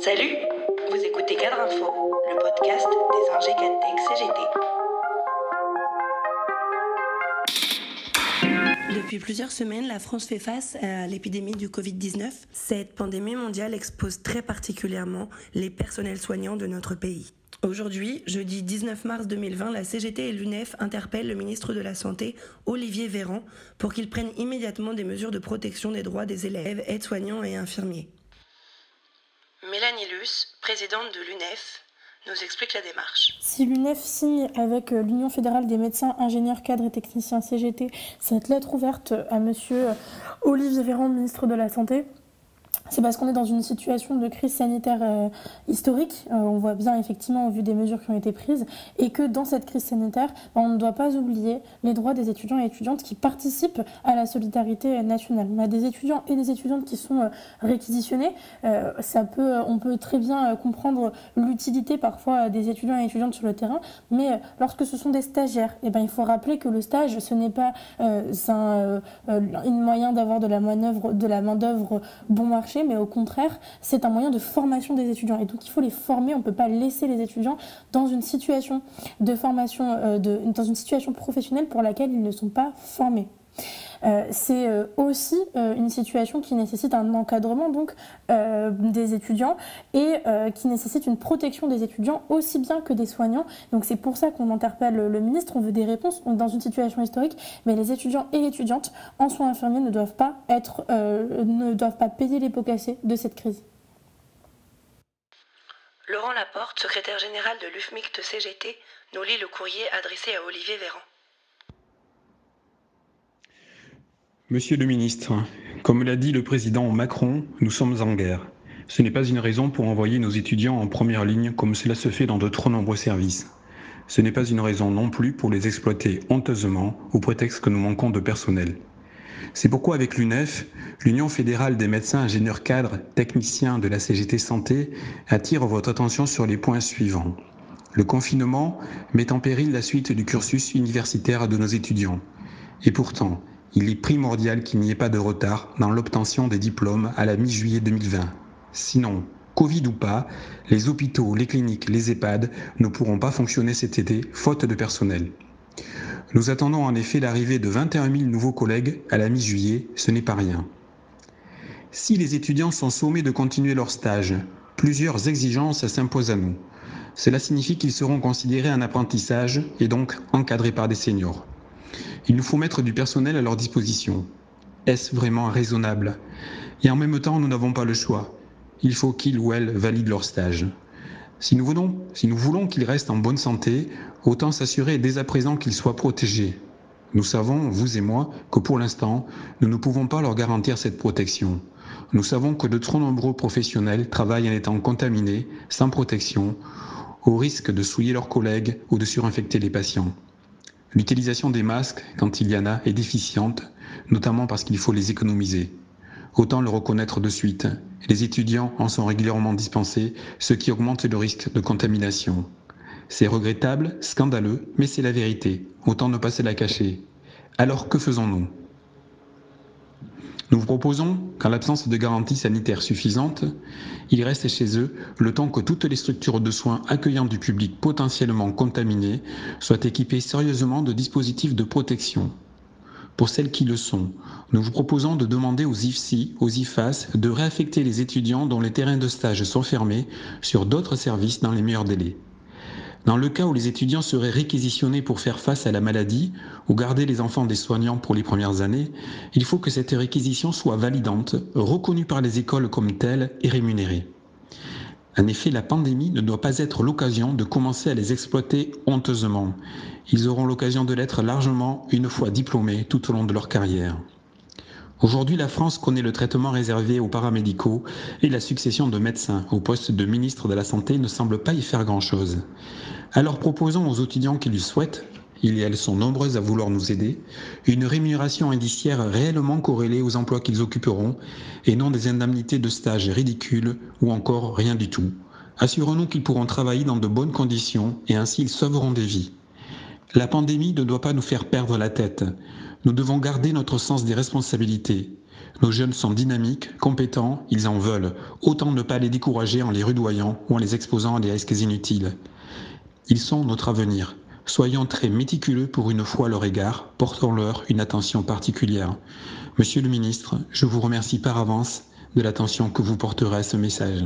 Salut, vous écoutez Cadre Info, le podcast des ingé CGT. Depuis plusieurs semaines, la France fait face à l'épidémie du Covid-19. Cette pandémie mondiale expose très particulièrement les personnels soignants de notre pays. Aujourd'hui, jeudi 19 mars 2020, la CGT et l'UNEF interpellent le ministre de la Santé, Olivier Véran, pour qu'il prenne immédiatement des mesures de protection des droits des élèves, aides-soignants et infirmiers. Mélanie Luce, présidente de l'UNEF, nous explique la démarche. Si l'UNEF signe avec euh, l'Union fédérale des médecins, ingénieurs, cadres et techniciens CGT cette lettre ouverte à monsieur Olivier Véran, ministre de la Santé, c'est parce qu'on est dans une situation de crise sanitaire euh, historique. Euh, on voit bien effectivement au vu des mesures qui ont été prises et que dans cette crise sanitaire, ben, on ne doit pas oublier les droits des étudiants et étudiantes qui participent à la solidarité nationale. On a des étudiants et des étudiantes qui sont euh, réquisitionnés. ça peut, on peut très bien comprendre l'utilité parfois des étudiants et étudiantes sur le terrain, mais lorsque ce sont des stagiaires, eh ben, il faut rappeler que le stage, ce n'est pas un, moyen d'avoir de la main d'œuvre bon marché mais au contraire, c'est un moyen de formation des étudiants. Et donc, il faut les former. On ne peut pas laisser les étudiants dans une situation de formation, euh, dans une situation professionnelle pour laquelle ils ne sont pas formés. Euh, c'est euh, aussi une situation qui nécessite un encadrement des étudiants et qui nécessite une protection des étudiants aussi bien que des soignants. Donc c'est pour ça qu'on interpelle le ministre. On veut des réponses dans une situation historique, mais les étudiants et étudiantes en soins infirmiers ne doivent pas être, ne doivent pas payer les pots cassés de cette crise. Laurent Laporte, secrétaire général de l'UFMICT CGT, nous lit le courrier adressé à Olivier Véran. Monsieur le ministre, comme l'a dit le président Macron, nous sommes en guerre. Ce n'est pas une raison pour envoyer nos étudiants en première ligne comme cela se fait dans de trop nombreux services. Ce n'est pas une raison non plus pour les exploiter honteusement au prétexte que nous manquons de personnel. C'est pourquoi avec l'UNEF, l'Union fédérale des médecins ingénieurs cadres techniciens de la CGT Santé attire votre attention sur les points suivants. Le confinement met en péril la suite du cursus universitaire de nos étudiants. Et pourtant, il est primordial qu'il n'y ait pas de retard dans l'obtention des diplômes à la mi-juillet 2020. Sinon, Covid ou pas, les hôpitaux, les cliniques, les EHPAD ne pourront pas fonctionner cet été, faute de personnel. Nous attendons en effet l'arrivée de 21 000 nouveaux collègues à la mi-juillet, ce n'est pas rien. Si les étudiants sont sommés de continuer leur stage, plusieurs exigences s'imposent à nous. Cela signifie qu'ils seront considérés en apprentissage et donc encadrés par des seniors. Il nous faut mettre du personnel à leur disposition. Est-ce vraiment raisonnable? Et en même temps, nous n'avons pas le choix. Il faut qu'ils ou elles valident leur stage. Si nous voulons, si nous voulons qu'ils restent en bonne santé, autant s'assurer dès à présent qu'ils soient protégés. Nous savons, vous et moi, que pour l'instant, nous ne pouvons pas leur garantir cette protection. Nous savons que de trop nombreux professionnels travaillent en étant contaminés, sans protection, au risque de souiller leurs collègues ou de surinfecter les patients. L'utilisation des masques, quand il y en a, est déficiente, notamment parce qu'il faut les économiser. Autant le reconnaître de suite. Les étudiants en sont régulièrement dispensés, ce qui augmente le risque de contamination. C'est regrettable, scandaleux, mais c'est la vérité. Autant ne pas se la cacher. Alors que faisons-nous? Nous vous proposons qu'en l'absence de garanties sanitaires suffisantes, ils restent chez eux le temps que toutes les structures de soins accueillant du public potentiellement contaminé soient équipées sérieusement de dispositifs de protection. Pour celles qui le sont, nous vous proposons de demander aux IFSI, aux IFAS, de réaffecter les étudiants dont les terrains de stage sont fermés sur d'autres services dans les meilleurs délais. Dans le cas où les étudiants seraient réquisitionnés pour faire face à la maladie ou garder les enfants des soignants pour les premières années, il faut que cette réquisition soit validante, reconnue par les écoles comme telle et rémunérée. En effet, la pandémie ne doit pas être l'occasion de commencer à les exploiter honteusement. Ils auront l'occasion de l'être largement une fois diplômés tout au long de leur carrière. Aujourd'hui, la France connaît le traitement réservé aux paramédicaux et la succession de médecins au poste de ministre de la Santé ne semble pas y faire grand-chose. Alors proposons aux étudiants qui le souhaitent, il et elles sont nombreuses à vouloir nous aider, une rémunération indiciaire réellement corrélée aux emplois qu'ils occuperont et non des indemnités de stage ridicules ou encore rien du tout. Assurons-nous qu'ils pourront travailler dans de bonnes conditions et ainsi ils sauveront des vies. La pandémie ne doit pas nous faire perdre la tête. Nous devons garder notre sens des responsabilités. Nos jeunes sont dynamiques, compétents, ils en veulent. Autant ne pas les décourager en les rudoyant ou en les exposant à des risques inutiles. Ils sont notre avenir. Soyons très méticuleux pour une fois à leur égard, portons-leur une attention particulière. Monsieur le ministre, je vous remercie par avance de l'attention que vous porterez à ce message.